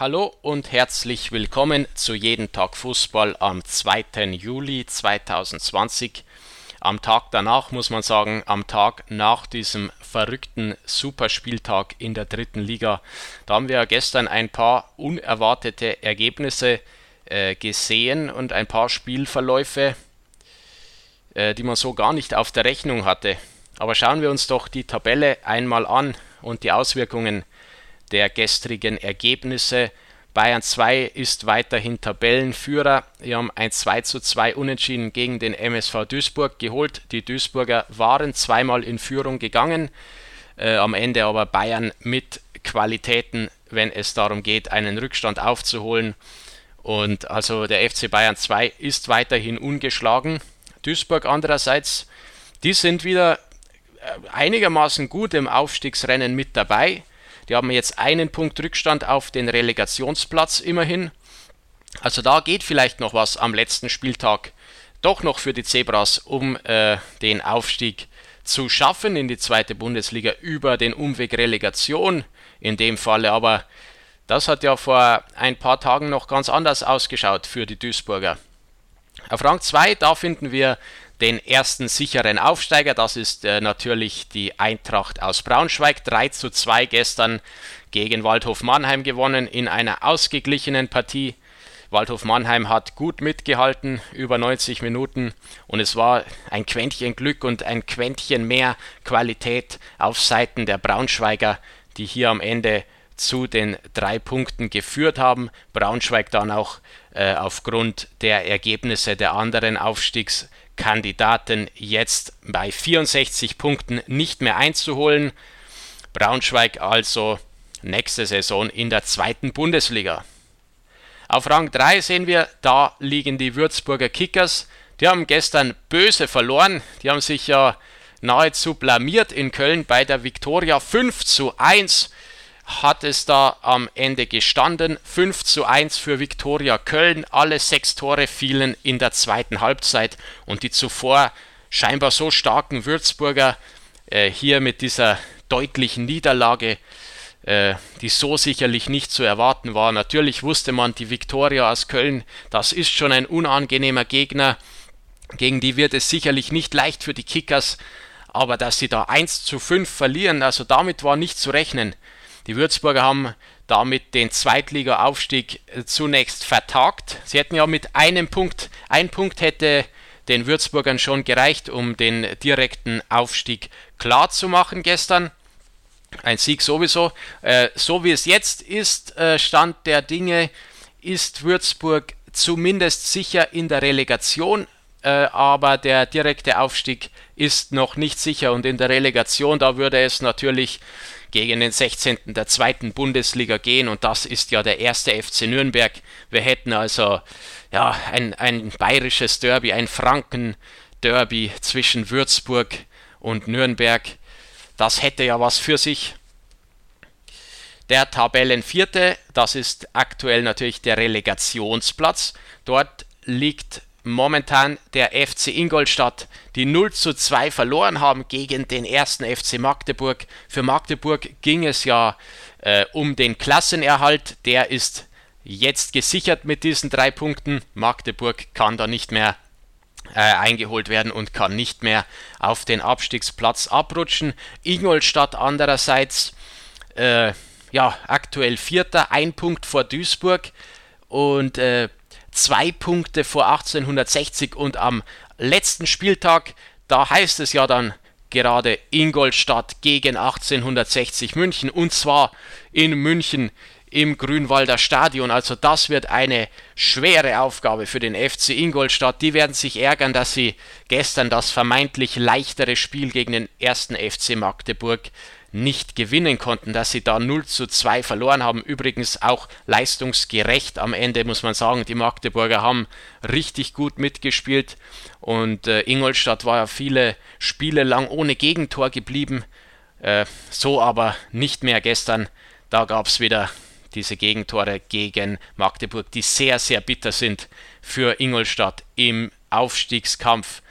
Hallo und herzlich willkommen zu Jeden Tag Fußball am 2. Juli 2020. Am Tag danach muss man sagen, am Tag nach diesem verrückten Superspieltag in der dritten Liga. Da haben wir gestern ein paar unerwartete Ergebnisse äh, gesehen und ein paar Spielverläufe, äh, die man so gar nicht auf der Rechnung hatte. Aber schauen wir uns doch die Tabelle einmal an und die Auswirkungen der gestrigen Ergebnisse. Bayern 2 ist weiterhin Tabellenführer. Wir haben ein 2 zu 2 Unentschieden gegen den MSV Duisburg geholt. Die Duisburger waren zweimal in Führung gegangen, äh, am Ende aber Bayern mit Qualitäten, wenn es darum geht, einen Rückstand aufzuholen. Und also der FC Bayern 2 ist weiterhin ungeschlagen. Duisburg andererseits, die sind wieder äh, einigermaßen gut im Aufstiegsrennen mit dabei. Die haben jetzt einen Punkt Rückstand auf den Relegationsplatz immerhin. Also da geht vielleicht noch was am letzten Spieltag doch noch für die Zebras, um äh, den Aufstieg zu schaffen in die zweite Bundesliga über den Umweg Relegation in dem Falle. Aber das hat ja vor ein paar Tagen noch ganz anders ausgeschaut für die Duisburger. Auf Rang 2, da finden wir den ersten sicheren Aufsteiger. Das ist äh, natürlich die Eintracht aus Braunschweig. 3 zu 2 gestern gegen Waldhof Mannheim gewonnen in einer ausgeglichenen Partie. Waldhof Mannheim hat gut mitgehalten, über 90 Minuten und es war ein Quäntchen Glück und ein Quäntchen mehr Qualität auf Seiten der Braunschweiger, die hier am Ende zu den drei Punkten geführt haben. Braunschweig dann auch äh, aufgrund der Ergebnisse der anderen Aufstiegs Kandidaten jetzt bei 64 Punkten nicht mehr einzuholen. Braunschweig also nächste Saison in der zweiten Bundesliga. Auf Rang 3 sehen wir, da liegen die Würzburger Kickers. Die haben gestern böse verloren. Die haben sich ja nahezu blamiert in Köln bei der Viktoria 5 zu 1 hat es da am Ende gestanden. 5 zu 1 für Viktoria Köln. Alle sechs Tore fielen in der zweiten Halbzeit und die zuvor scheinbar so starken Würzburger äh, hier mit dieser deutlichen Niederlage, äh, die so sicherlich nicht zu erwarten war. Natürlich wusste man, die Viktoria aus Köln, das ist schon ein unangenehmer Gegner. Gegen die wird es sicherlich nicht leicht für die Kickers, aber dass sie da 1 zu 5 verlieren, also damit war nicht zu rechnen. Die Würzburger haben damit den Zweitliga-Aufstieg äh, zunächst vertagt. Sie hätten ja mit einem Punkt, ein Punkt hätte den Würzburgern schon gereicht, um den direkten Aufstieg klar zu machen gestern. Ein Sieg sowieso. Äh, so wie es jetzt ist, äh, Stand der Dinge, ist Würzburg zumindest sicher in der Relegation, aber der direkte Aufstieg ist noch nicht sicher und in der Relegation, da würde es natürlich gegen den 16. der zweiten Bundesliga gehen und das ist ja der erste FC Nürnberg. Wir hätten also ja, ein, ein bayerisches Derby, ein Franken-Derby zwischen Würzburg und Nürnberg. Das hätte ja was für sich. Der Tabellenvierte, das ist aktuell natürlich der Relegationsplatz. Dort liegt momentan der FC Ingolstadt, die 0 zu 2 verloren haben gegen den ersten FC Magdeburg. Für Magdeburg ging es ja äh, um den Klassenerhalt, der ist jetzt gesichert mit diesen drei Punkten. Magdeburg kann da nicht mehr äh, eingeholt werden und kann nicht mehr auf den Abstiegsplatz abrutschen. Ingolstadt andererseits äh, ja aktuell Vierter, ein Punkt vor Duisburg und äh, zwei Punkte vor 1860 und am letzten Spieltag, da heißt es ja dann gerade Ingolstadt gegen 1860 München und zwar in München im Grünwalder Stadion. Also das wird eine schwere Aufgabe für den FC Ingolstadt. Die werden sich ärgern, dass sie gestern das vermeintlich leichtere Spiel gegen den ersten FC Magdeburg nicht gewinnen konnten, dass sie da 0 zu 2 verloren haben. Übrigens auch leistungsgerecht am Ende, muss man sagen. Die Magdeburger haben richtig gut mitgespielt und äh, Ingolstadt war ja viele Spiele lang ohne Gegentor geblieben. Äh, so aber nicht mehr gestern. Da gab es wieder diese Gegentore gegen Magdeburg, die sehr, sehr bitter sind für Ingolstadt im Aufstiegskampf.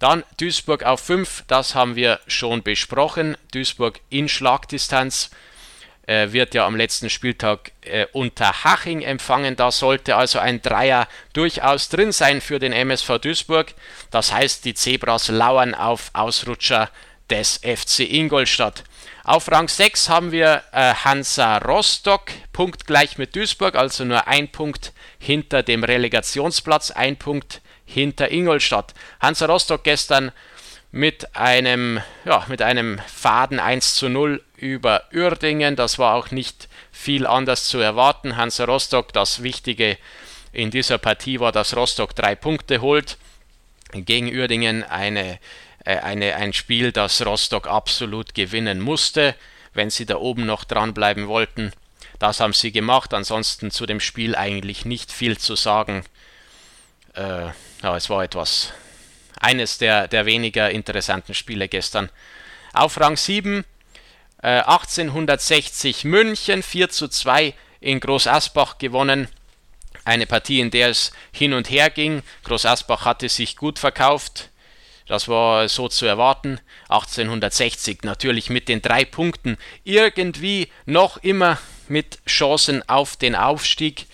Dann Duisburg auf 5, das haben wir schon besprochen. Duisburg in Schlagdistanz. äh, wird ja am letzten Spieltag äh, unter Haching empfangen. Da sollte also ein Dreier durchaus drin sein für den MSV Duisburg. Das heißt, die Zebras lauern auf Ausrutscher des FC Ingolstadt. Auf Rang 6 haben wir äh, Hansa Rostock, punktgleich mit Duisburg, also nur ein Punkt hinter dem Relegationsplatz, ein Punkt hinter Ingolstadt. Hansa Rostock gestern mit einem, ja, mit einem Faden 1 zu 0 über Uerdingen. Das war auch nicht viel anders zu erwarten. Hansa Rostock, das Wichtige in dieser Partie war, dass Rostock drei Punkte holt. Gegen Uerdingen eine, äh, eine, ein Spiel, das Rostock absolut gewinnen musste, wenn sie da oben noch dranbleiben wollten. Das haben sie gemacht. Ansonsten zu dem Spiel eigentlich nicht viel zu sagen. Äh, ja, es war etwas, eines der, der weniger interessanten Spiele gestern. Auf Rang 7 äh, 1860 München 4 zu 2 in Groß Asbach gewonnen. Eine Partie, in der es hin und her ging. Groß Asbach hatte sich gut verkauft. Das war so zu erwarten. 1860 natürlich mit den drei Punkten irgendwie noch immer mit Chancen auf den Aufstieg.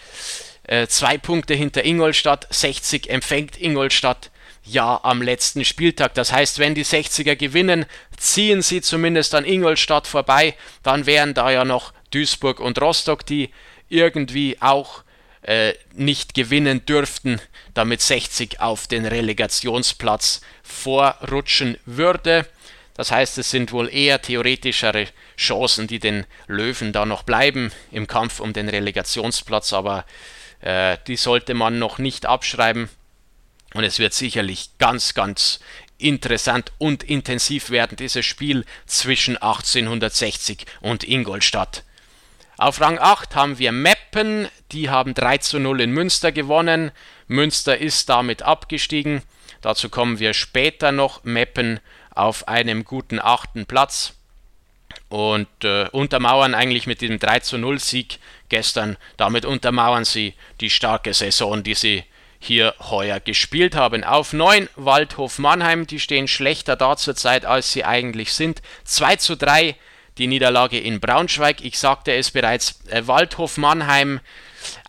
Äh, zwei Punkte hinter Ingolstadt. 60 empfängt Ingolstadt ja am letzten Spieltag. Das heißt, wenn die 60er gewinnen, ziehen sie zumindest an Ingolstadt vorbei. Dann wären da ja noch Duisburg und Rostock, die irgendwie auch äh, nicht gewinnen dürften, damit 60 auf den Relegationsplatz vorrutschen würde. Das heißt, es sind wohl eher theoretischere Chancen, die den Löwen da noch bleiben im Kampf um den Relegationsplatz, aber äh, die sollte man noch nicht abschreiben. Und es wird sicherlich ganz, ganz interessant und intensiv werden, dieses Spiel zwischen 1860 und Ingolstadt. Auf Rang 8 haben wir Meppen, die haben 3 zu 0 in Münster gewonnen. Münster ist damit abgestiegen. Dazu kommen wir später noch. Meppen auf einem guten achten Platz und äh, untermauern eigentlich mit diesem 3 zu 0 Sieg gestern. Damit untermauern sie die starke Saison, die sie hier heuer gespielt haben. Auf 9 Waldhof Mannheim, die stehen schlechter da zurzeit, als sie eigentlich sind. 2 zu 3 die Niederlage in Braunschweig. Ich sagte es bereits, äh, Waldhof Mannheim,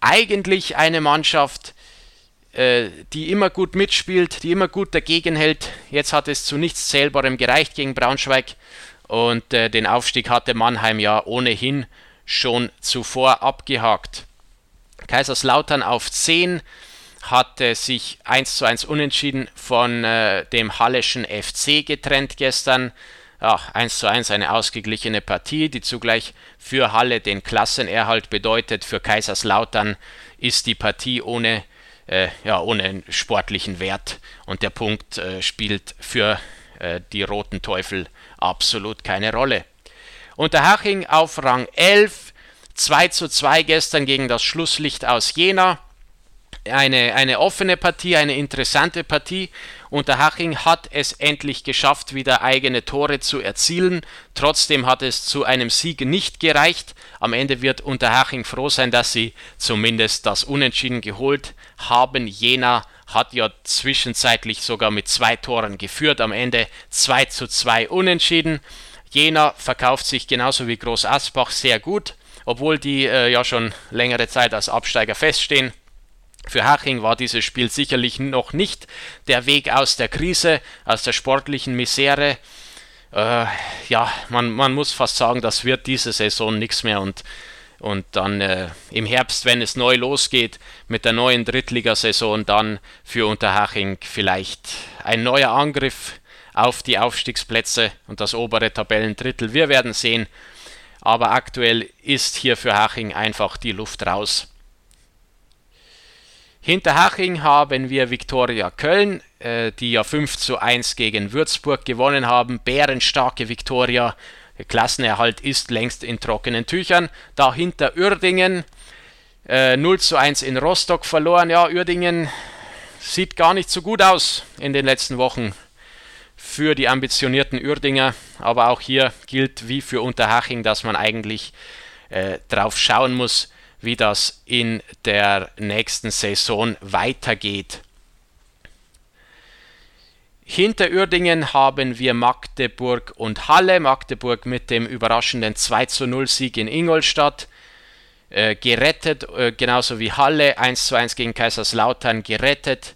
eigentlich eine Mannschaft, äh, die immer gut mitspielt, die immer gut dagegen hält. Jetzt hat es zu nichts Zählbarem gereicht gegen Braunschweig und äh, den Aufstieg hatte Mannheim ja ohnehin schon zuvor abgehakt. Kaiserslautern auf 10 hatte sich 1 zu 1 unentschieden von äh, dem Halleschen FC getrennt gestern. Ja, 1 zu 1 eine ausgeglichene Partie, die zugleich für Halle den Klassenerhalt bedeutet. Für Kaiserslautern ist die Partie ohne, äh, ja, ohne sportlichen Wert und der Punkt äh, spielt für äh, die Roten Teufel absolut keine Rolle. Unterhaching auf Rang 11, 2 zu 2 gestern gegen das Schlusslicht aus Jena eine, eine offene Partie, eine interessante Partie. Unterhaching hat es endlich geschafft, wieder eigene Tore zu erzielen. Trotzdem hat es zu einem Sieg nicht gereicht. Am Ende wird Unterhaching froh sein, dass sie zumindest das Unentschieden geholt haben. Jena hat ja zwischenzeitlich sogar mit zwei Toren geführt. Am Ende 2 zu 2 Unentschieden. Jena verkauft sich genauso wie Groß Asbach sehr gut, obwohl die äh, ja schon längere Zeit als Absteiger feststehen. Für Haching war dieses Spiel sicherlich noch nicht der Weg aus der Krise, aus der sportlichen Misere. Äh, ja, man, man muss fast sagen, das wird diese Saison nichts mehr und, und dann äh, im Herbst, wenn es neu losgeht mit der neuen Drittligasaison, dann für Unterhaching vielleicht ein neuer Angriff auf die Aufstiegsplätze und das obere Tabellendrittel. Wir werden sehen, aber aktuell ist hier für Haching einfach die Luft raus. Hinter Haching haben wir Viktoria Köln, äh, die ja 5 zu 1 gegen Würzburg gewonnen haben. Bärenstarke Viktoria. Der Klassenerhalt ist längst in trockenen Tüchern. Dahinter Uerdingen. Äh, 0 zu 1 in Rostock verloren. Ja, Uerdingen sieht gar nicht so gut aus in den letzten Wochen für die ambitionierten Uerdinger. Aber auch hier gilt wie für Unterhaching, dass man eigentlich äh, drauf schauen muss, wie das in der nächsten Saison weitergeht. Hinter Uerdingen haben wir Magdeburg und Halle. Magdeburg mit dem überraschenden 2 zu 0 Sieg in Ingolstadt äh, gerettet, äh, genauso wie Halle 1 zu 1 gegen Kaiserslautern gerettet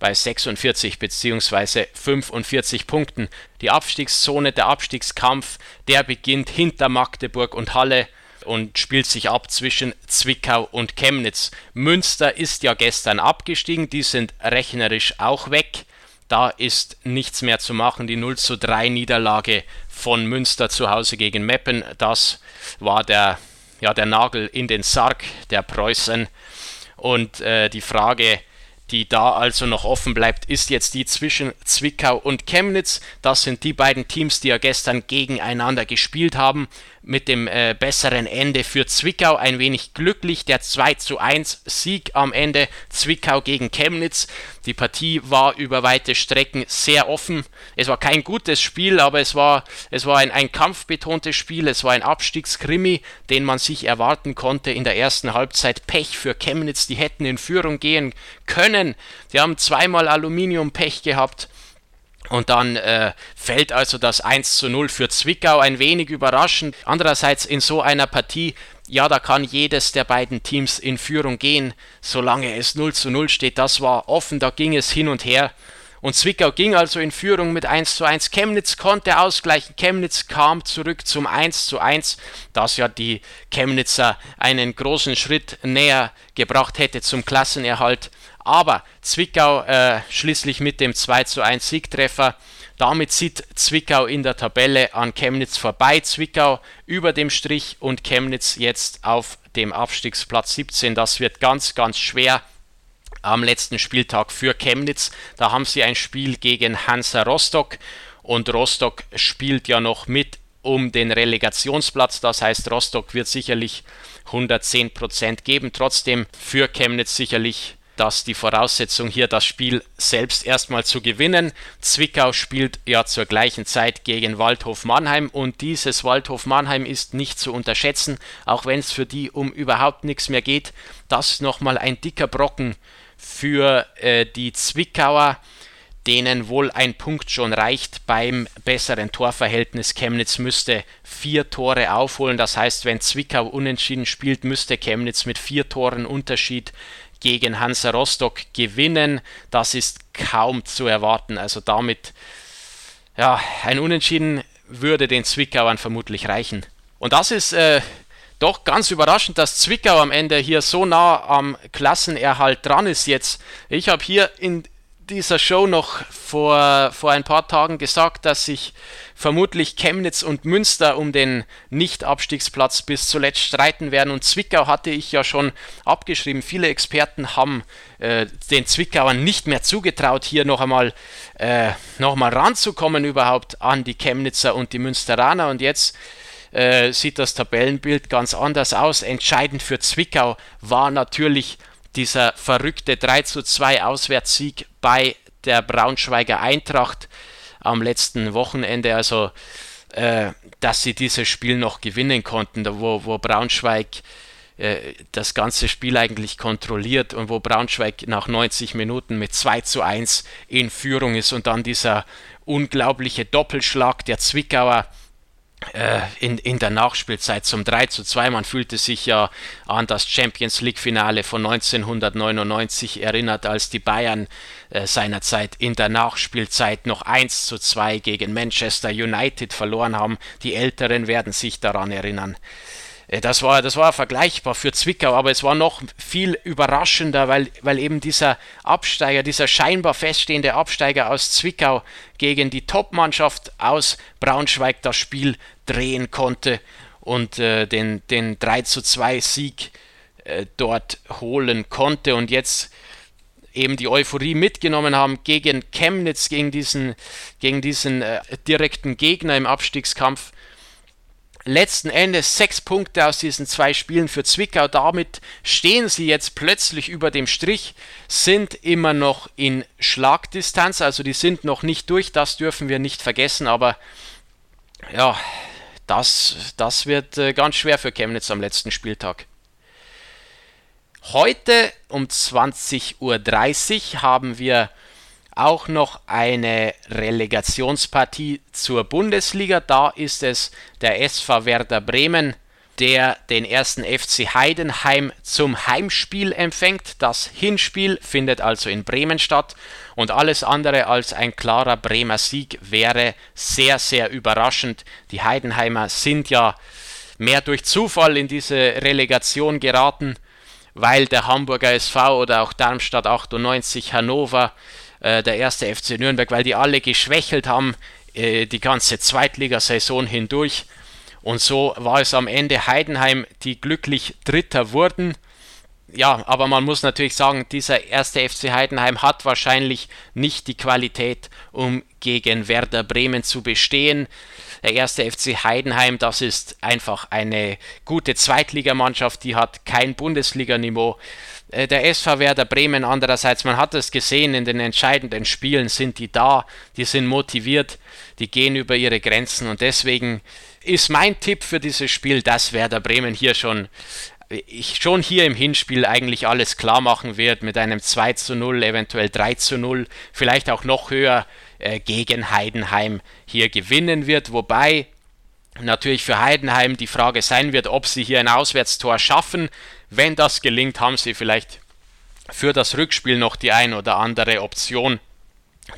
bei 46 bzw. 45 Punkten. Die Abstiegszone, der Abstiegskampf, der beginnt hinter Magdeburg und Halle und spielt sich ab zwischen Zwickau und Chemnitz. Münster ist ja gestern abgestiegen, die sind rechnerisch auch weg. Da ist nichts mehr zu machen. Die 0 zu 3 Niederlage von Münster zu Hause gegen Meppen, das war der, ja, der Nagel in den Sarg der Preußen. Und äh, die Frage, die da also noch offen bleibt, ist jetzt die zwischen Zwickau und Chemnitz. Das sind die beiden Teams, die ja gestern gegeneinander gespielt haben mit dem äh, besseren Ende für Zwickau ein wenig glücklich. Der 2 zu 1 Sieg am Ende Zwickau gegen Chemnitz. Die Partie war über weite Strecken sehr offen. Es war kein gutes Spiel, aber es war, es war ein, ein kampfbetontes Spiel. Es war ein Abstiegskrimi, den man sich erwarten konnte in der ersten Halbzeit. Pech für Chemnitz, die hätten in Führung gehen können. Die haben zweimal Aluminium-Pech gehabt. Und dann äh, fällt also das 1 zu 0 für Zwickau ein wenig überraschend. Andererseits in so einer Partie, ja, da kann jedes der beiden Teams in Führung gehen, solange es 0 zu 0 steht. Das war offen, da ging es hin und her. Und Zwickau ging also in Führung mit 1 zu 1. Chemnitz konnte ausgleichen. Chemnitz kam zurück zum 1 zu 1, das ja die Chemnitzer einen großen Schritt näher gebracht hätte zum Klassenerhalt. Aber Zwickau äh, schließlich mit dem 2 zu 1 Siegtreffer. Damit zieht Zwickau in der Tabelle an Chemnitz vorbei. Zwickau über dem Strich und Chemnitz jetzt auf dem Abstiegsplatz 17. Das wird ganz, ganz schwer am letzten Spieltag für Chemnitz. Da haben sie ein Spiel gegen Hansa Rostock und Rostock spielt ja noch mit um den Relegationsplatz. Das heißt, Rostock wird sicherlich 110% geben. Trotzdem für Chemnitz sicherlich das die Voraussetzung hier, das Spiel selbst erstmal zu gewinnen. Zwickau spielt ja zur gleichen Zeit gegen Waldhof Mannheim und dieses Waldhof Mannheim ist nicht zu unterschätzen, auch wenn es für die um überhaupt nichts mehr geht. Das nochmal ein dicker Brocken für äh, die Zwickauer, denen wohl ein Punkt schon reicht beim besseren Torverhältnis. Chemnitz müsste vier Tore aufholen. Das heißt, wenn Zwickau unentschieden spielt, müsste Chemnitz mit vier Toren Unterschied gegen Hansa Rostock gewinnen. Das ist kaum zu erwarten. Also damit, ja, ein Unentschieden würde den Zwickauern vermutlich reichen. Und das ist äh, doch ganz überraschend, dass Zwickau am Ende hier so nah am Klassenerhalt dran ist jetzt. Ich habe hier in dieser Show noch vor, vor ein paar Tagen gesagt, dass sich vermutlich Chemnitz und Münster um den Nicht-Abstiegsplatz bis zuletzt streiten werden. Und Zwickau hatte ich ja schon abgeschrieben. Viele Experten haben äh, den Zwickauern nicht mehr zugetraut, hier noch einmal, äh, noch mal ranzukommen überhaupt an die Chemnitzer und die Münsteraner. Und jetzt äh, sieht das Tabellenbild ganz anders aus. Entscheidend für Zwickau war natürlich dieser verrückte 3 zu 2 Auswärtssieg bei der Braunschweiger Eintracht am letzten Wochenende. Also, äh, dass sie dieses Spiel noch gewinnen konnten, wo, wo Braunschweig äh, das ganze Spiel eigentlich kontrolliert und wo Braunschweig nach 90 Minuten mit 2 zu 1 in Führung ist und dann dieser unglaubliche Doppelschlag der Zwickauer in, in der Nachspielzeit zum 3 zu 2. Man fühlte sich ja an das Champions League-Finale von 1999 erinnert, als die Bayern äh, seinerzeit in der Nachspielzeit noch 1 zu 2 gegen Manchester United verloren haben. Die Älteren werden sich daran erinnern. Äh, das war, das war vergleichbar für Zwickau, aber es war noch viel überraschender, weil, weil eben dieser Absteiger, dieser scheinbar feststehende Absteiger aus Zwickau gegen die Topmannschaft aus Braunschweig das Spiel drehen konnte und äh, den, den 3 zu 2 Sieg äh, dort holen konnte. Und jetzt eben die Euphorie mitgenommen haben gegen Chemnitz, gegen diesen, gegen diesen äh, direkten Gegner im Abstiegskampf letzten Endes sechs Punkte aus diesen zwei Spielen für Zwickau. Damit stehen sie jetzt plötzlich über dem Strich, sind immer noch in Schlagdistanz, also die sind noch nicht durch, das dürfen wir nicht vergessen, aber ja, das, das wird äh, ganz schwer für Chemnitz am letzten Spieltag. Heute um 20.30 Uhr haben wir auch noch eine Relegationspartie zur Bundesliga. Da ist es der SV Werder Bremen, der den ersten FC Heidenheim zum Heimspiel empfängt. Das Hinspiel findet also in Bremen statt und alles andere als ein klarer Bremer Sieg wäre sehr, sehr überraschend. Die Heidenheimer sind ja mehr durch Zufall in diese Relegation geraten, weil der Hamburger SV oder auch Darmstadt 98, Hannover, äh, der erste FC Nürnberg, weil die alle geschwächelt haben äh, die ganze Zweitligasaison hindurch und so war es am Ende Heidenheim, die glücklich Dritter wurden. Ja, aber man muss natürlich sagen, dieser erste FC Heidenheim hat wahrscheinlich nicht die Qualität, um gegen Werder Bremen zu bestehen. Der erste FC Heidenheim, das ist einfach eine gute Zweitligamannschaft, die hat kein Bundesliganiveau. Äh, der SV Werder Bremen andererseits, man hat es gesehen, in den entscheidenden Spielen sind die da, die sind motiviert, die gehen über ihre Grenzen und deswegen ist mein Tipp für dieses Spiel, dass Werder Bremen hier schon ich schon hier im Hinspiel eigentlich alles klar machen wird mit einem 2 zu 0, eventuell 3 zu 0, vielleicht auch noch höher äh, gegen Heidenheim hier gewinnen wird. Wobei natürlich für Heidenheim die Frage sein wird, ob sie hier ein Auswärtstor schaffen. Wenn das gelingt, haben sie vielleicht für das Rückspiel noch die ein oder andere Option,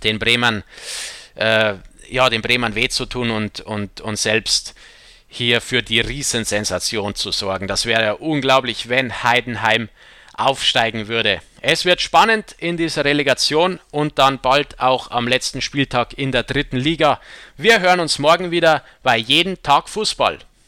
den Bremen äh, ja, den Bremern weh zu tun und, und, und selbst hier für die Riesensensation zu sorgen. Das wäre ja unglaublich, wenn Heidenheim aufsteigen würde. Es wird spannend in dieser Relegation und dann bald auch am letzten Spieltag in der dritten Liga. Wir hören uns morgen wieder bei jeden Tag Fußball.